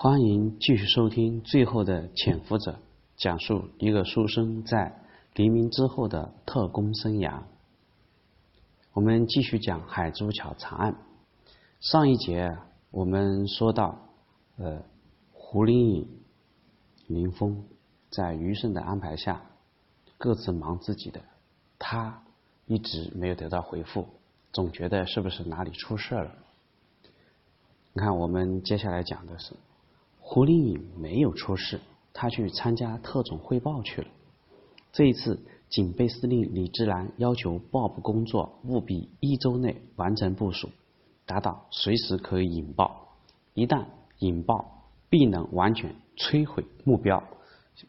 欢迎继续收听《最后的潜伏者》，讲述一个书生在黎明之后的特工生涯。我们继续讲海珠桥惨案。上一节我们说到，呃，胡林颖、林峰在余生的安排下，各自忙自己的。他一直没有得到回复，总觉得是不是哪里出事了？你看，我们接下来讲的是。胡林颖没有出事，他去参加特种汇报去了。这一次，警备司令李志南要求报部工作务必一周内完成部署，达到随时可以引爆。一旦引爆，必能完全摧毁目标。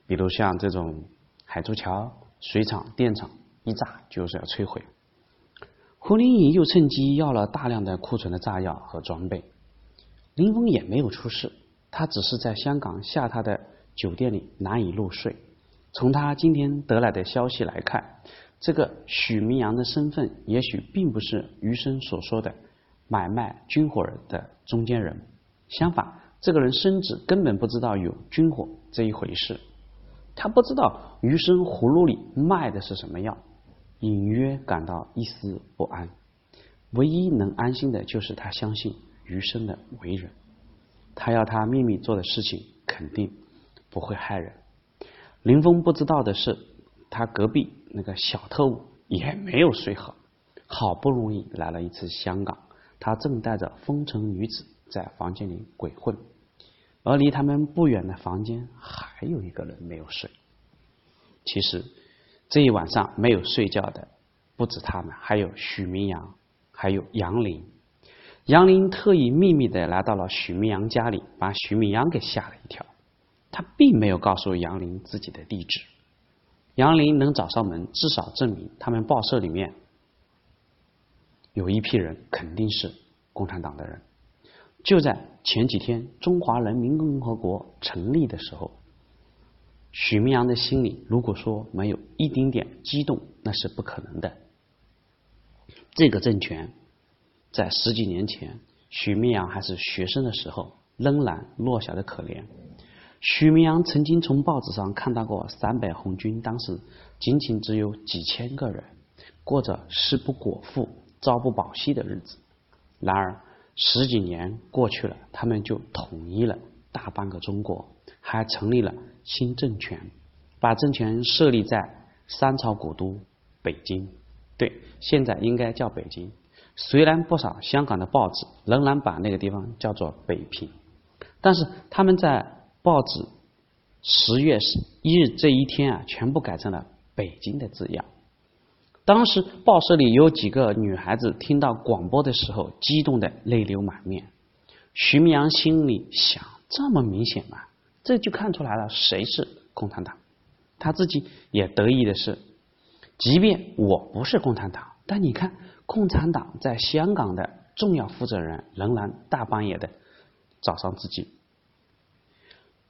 比如像这种海珠桥、水厂、电厂，一炸就是要摧毁。胡林颖又趁机要了大量的库存的炸药和装备。林峰也没有出事。他只是在香港下榻的酒店里难以入睡。从他今天得来的消息来看，这个许明阳的身份也许并不是余生所说的买卖军火的中间人。相反，这个人甚至根本不知道有军火这一回事。他不知道余生葫芦里卖的是什么药，隐约感到一丝不安。唯一能安心的就是他相信余生的为人。他要他秘密做的事情肯定不会害人。林峰不知道的是，他隔壁那个小特务也没有睡好，好不容易来了一次香港，他正带着风尘女子在房间里鬼混，而离他们不远的房间还有一个人没有睡。其实这一晚上没有睡觉的不止他们，还有许明阳，还有杨林。杨林特意秘密的来到了许明阳家里，把许明阳给吓了一跳。他并没有告诉杨林自己的地址。杨林能找上门，至少证明他们报社里面有一批人肯定是共产党的人。就在前几天，中华人民共和国成立的时候，许明阳的心里如果说没有一丁点激动，那是不可能的。这个政权。在十几年前，许明阳还是学生的时候，仍然弱小的可怜。许明阳曾经从报纸上看到过陕北红军当时仅仅只有几千个人，过着食不果腹、朝不保夕的日子。然而十几年过去了，他们就统一了大半个中国，还成立了新政权，把政权设立在三朝古都北京。对，现在应该叫北京。虽然不少香港的报纸仍然把那个地方叫做北平，但是他们在报纸十月一日这一天啊，全部改成了北京的字样。当时报社里有几个女孩子听到广播的时候，激动的泪流满面。徐明阳心里想：这么明显吗？这就看出来了，谁是共产党？他自己也得意的是，即便我不是共产党，但你看。共产党在香港的重要负责人仍然大半夜的找上自己。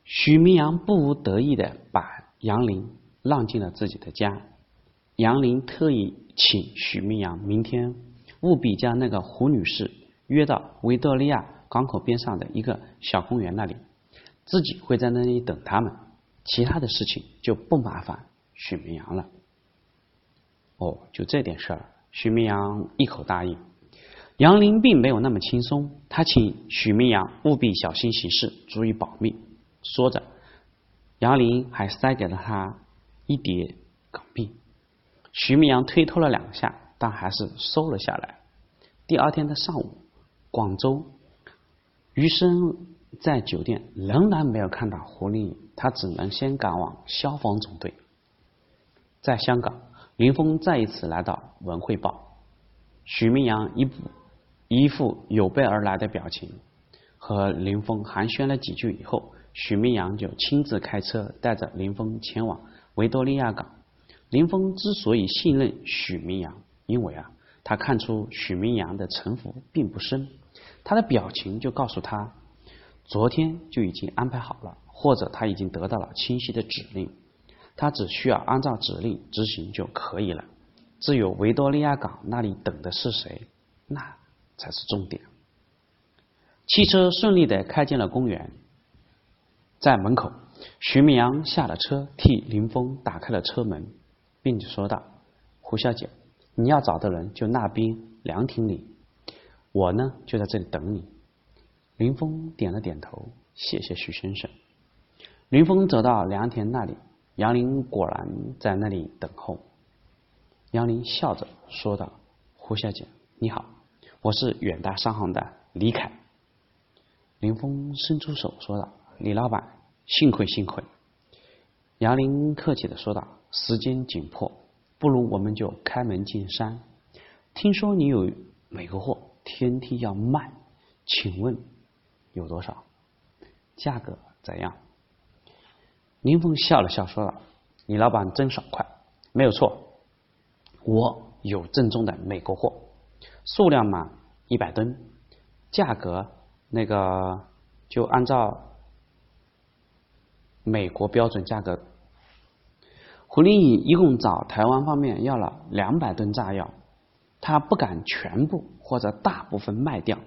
许明阳不无得意的把杨林让进了自己的家。杨林特意请许明阳明天务必将那个胡女士约到维多利亚港口边上的一个小公园那里，自己会在那里等他们，其他的事情就不麻烦许明阳了。哦，就这点事儿。许明阳一口答应。杨林并没有那么轻松，他请许明阳务必小心行事，注意保密。说着，杨林还塞给了他一叠港币。许明阳推脱了两下，但还是收了下来。第二天的上午，广州余生在酒店仍然没有看到胡丽颖，他只能先赶往消防总队。在香港。林峰再一次来到《文汇报》，许明阳一副一副有备而来的表情，和林峰寒暄了几句以后，许明阳就亲自开车带着林峰前往维多利亚港。林峰之所以信任许明阳，因为啊，他看出许明阳的城府并不深，他的表情就告诉他，昨天就已经安排好了，或者他已经得到了清晰的指令。他只需要按照指令执行就可以了。至于维多利亚港那里等的是谁，那才是重点。汽车顺利的开进了公园。在门口，徐明阳下了车，替林峰打开了车门，并且说道：“胡小姐，你要找的人就那边凉亭里，我呢就在这里等你。”林峰点了点头，谢谢徐先生。林峰走到凉亭那里，杨林果然在那里等候。杨林笑着说道：“胡小姐，你好，我是远大商行的李凯。”林峰伸出手说道：“李老板，幸会幸会。”杨林客气的说道：“时间紧迫，不如我们就开门见山。听说你有美国货，天梯要卖，请问有多少？价格怎样？”林峰笑了笑说道：“李老板真爽快，没有错，我有正宗的美国货，数量嘛一百吨，价格。”那个就按照美国标准价格，胡林颖一共找台湾方面要了两百吨炸药，他不敢全部或者大部分卖掉，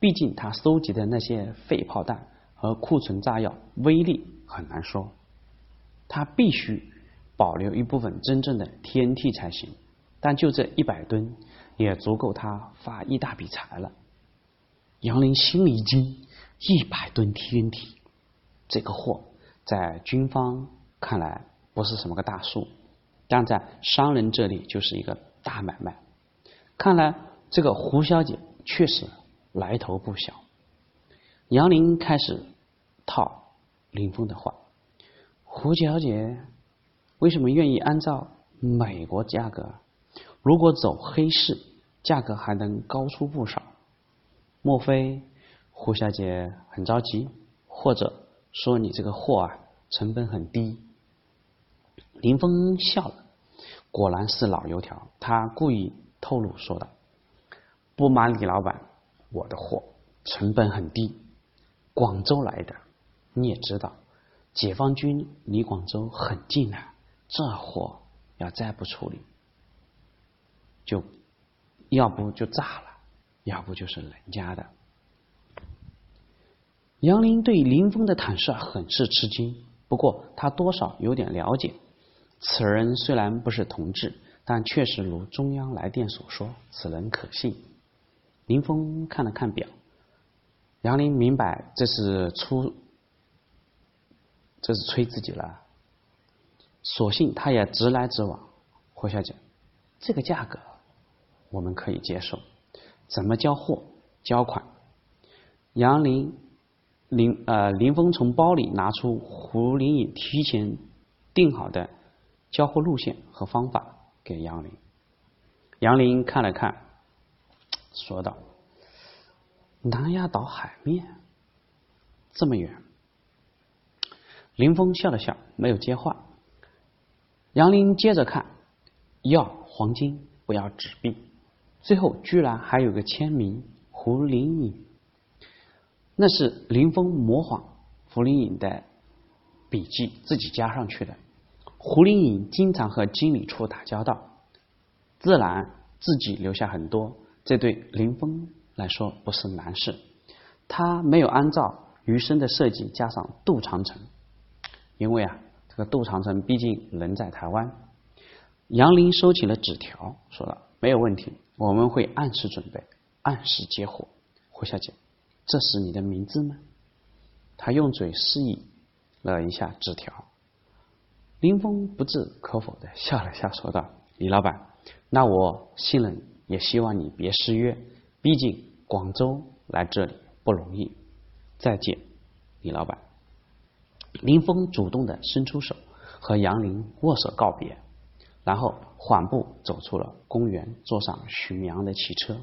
毕竟他收集的那些废炮弹和库存炸药威力很难说，他必须保留一部分真正的 TNT 才行，但就这一百吨也足够他发一大笔财了。杨林心里一惊，一百吨 TNT，这个货在军方看来不是什么个大数，但在商人这里就是一个大买卖。看来这个胡小姐确实来头不小。杨林开始套林峰的话：“胡小姐为什么愿意按照美国价格？如果走黑市，价格还能高出不少。”莫非胡小姐很着急，或者说你这个货啊成本很低？林峰笑了，果然是老油条。他故意透露说道：“不瞒李老板，我的货成本很低，广州来的。你也知道，解放军离广州很近啊，这货要再不处理，就要不就炸了。”要不就是人家的。杨林对林峰的坦率很是吃惊，不过他多少有点了解。此人虽然不是同志，但确实如中央来电所说，此人可信。林峰看了看表，杨林明白这是出，这是吹自己了。索性他也直来直往，胡小姐，这个价格我们可以接受。怎么交货？交款？杨林林呃林峰从包里拿出胡林颖提前定好的交货路线和方法给杨林。杨林看了看，说道：“南丫岛海面这么远。”林峰笑了笑，没有接话。杨林接着看，要黄金，不要纸币。最后居然还有个签名胡林颖，那是林峰模仿胡林颖的笔记自己加上去的。胡林颖经常和经理处打交道，自然自己留下很多，这对林峰来说不是难事。他没有按照余生的设计加上杜长城，因为啊，这个杜长城毕竟人在台湾。杨林收起了纸条，说道没有问题。我们会按时准备，按时接货。胡小姐，这是你的名字吗？他用嘴示意了一下纸条。林峰不置可否的笑了笑，说道：“李老板，那我信任你，也希望你别失约。毕竟广州来这里不容易。再见，李老板。”林峰主动的伸出手，和杨林握手告别。然后缓步走出了公园，坐上许明阳的汽车。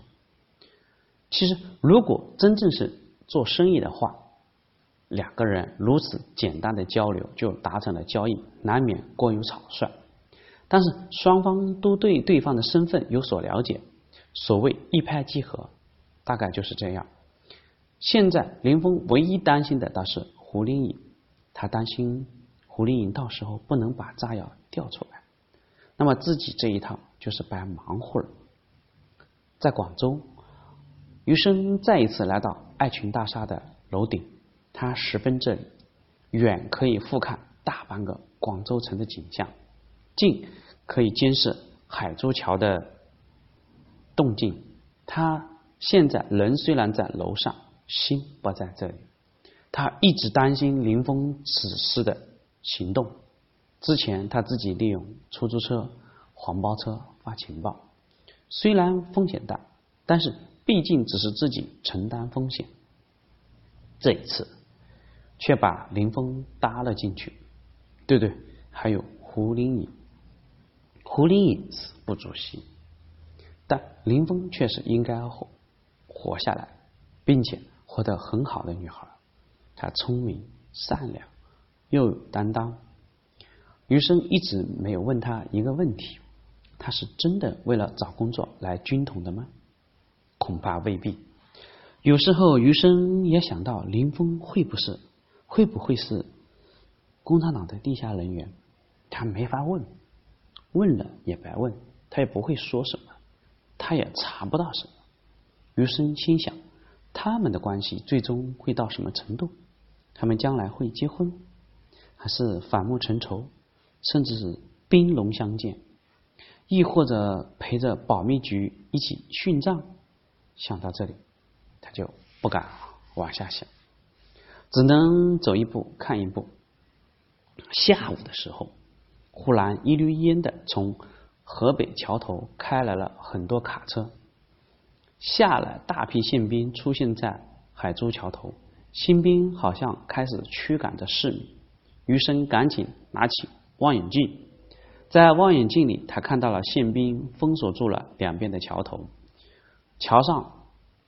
其实，如果真正是做生意的话，两个人如此简单的交流就达成了交易，难免过于草率。但是双方都对对方的身份有所了解，所谓一拍即合，大概就是这样。现在林峰唯一担心的倒是胡林颖，他担心胡林颖到时候不能把炸药调出来。那么自己这一趟就是白忙活了。在广州，余生再一次来到爱群大厦的楼顶，他十分这里，远可以俯瞰大半个广州城的景象，近可以监视海珠桥的动静。他现在人虽然在楼上，心不在这里。他一直担心林峰此时的行动。之前他自己利用出租车、黄包车发情报，虽然风险大，但是毕竟只是自己承担风险。这一次却把林峰搭了进去，对对，还有胡林颖，胡林颖死不足惜，但林峰却是应该活活下来，并且活得很好的女孩。他聪明、善良，又有担当。余生一直没有问他一个问题：他是真的为了找工作来军统的吗？恐怕未必。有时候余生也想到林峰会不是会不会是共产党的地下人员？他没法问，问了也白问，他也不会说什么，他也查不到什么。余生心想，他们的关系最终会到什么程度？他们将来会结婚，还是反目成仇，甚至是兵戎相见，亦或者陪着保密局一起殉葬？想到这里，他就不敢往下想，只能走一步看一步。下午的时候，忽然一溜烟的从河北桥头开来了很多卡车，下来大批宪兵出现在海珠桥头。新兵好像开始驱赶着市民，余生赶紧拿起望远镜，在望远镜里，他看到了宪兵封锁住了两边的桥头，桥上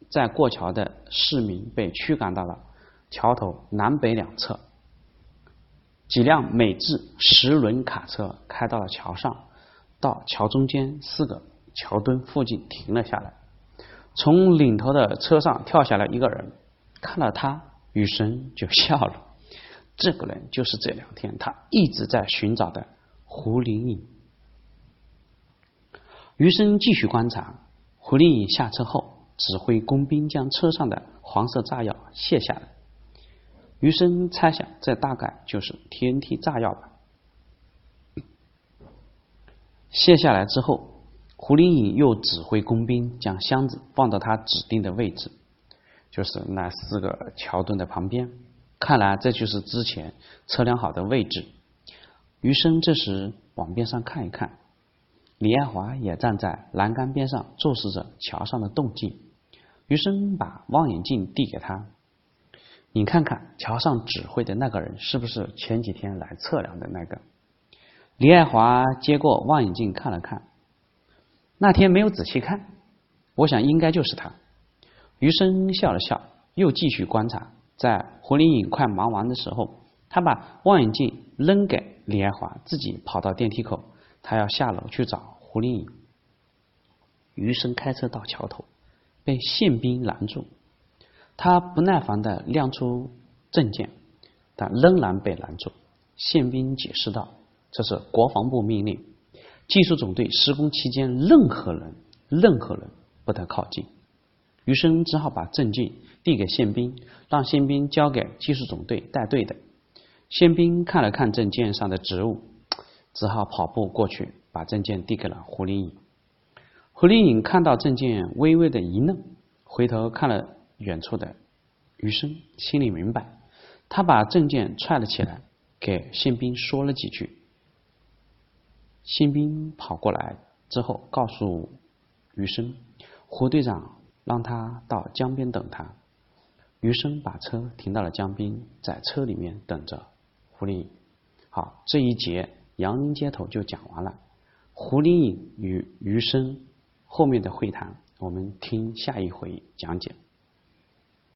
在过桥的市民被驱赶到了。桥头南北两侧，几辆美制十轮卡车开到了桥上，到桥中间四个桥墩附近停了下来，从领头的车上跳下来一个人，看到他。余生就笑了，这个人就是这两天他一直在寻找的胡林颖。余生继续观察，胡林颖下车后，指挥工兵将车上的黄色炸药卸下来。余生猜想，这大概就是 TNT 炸药吧。卸下来之后，胡林颖又指挥工兵将箱子放到他指定的位置。就是那四个桥墩的旁边，看来这就是之前测量好的位置。余生这时往边上看一看，李爱华也站在栏杆边上注视着桥上的动静。余生把望远镜递给他，你看看桥上指挥的那个人是不是前几天来测量的那个？李爱华接过望远镜看了看，那天没有仔细看，我想应该就是他。余生笑了笑，又继续观察。在胡林颖快忙完的时候，他把望远镜扔给李爱华，自己跑到电梯口，他要下楼去找胡林颖。余生开车到桥头，被宪兵拦住。他不耐烦的亮出证件，但仍然被拦住。宪兵解释道：“这是国防部命令，技术总队施工期间，任何人、任何人不得靠近。”余生只好把证件递给宪兵，让宪兵交给技术总队带队的。宪兵看了看证件上的职务，只好跑步过去，把证件递给了胡林颖。胡林颖看到证件，微微的一愣，回头看了远处的余生，心里明白。他把证件揣了起来，给宪兵说了几句。宪兵跑过来之后，告诉余生，胡队长。让他到江边等他。余生把车停到了江边，在车里面等着胡林颖。好，这一节杨林街头就讲完了。胡林颖与余生后面的会谈，我们听下一回讲解。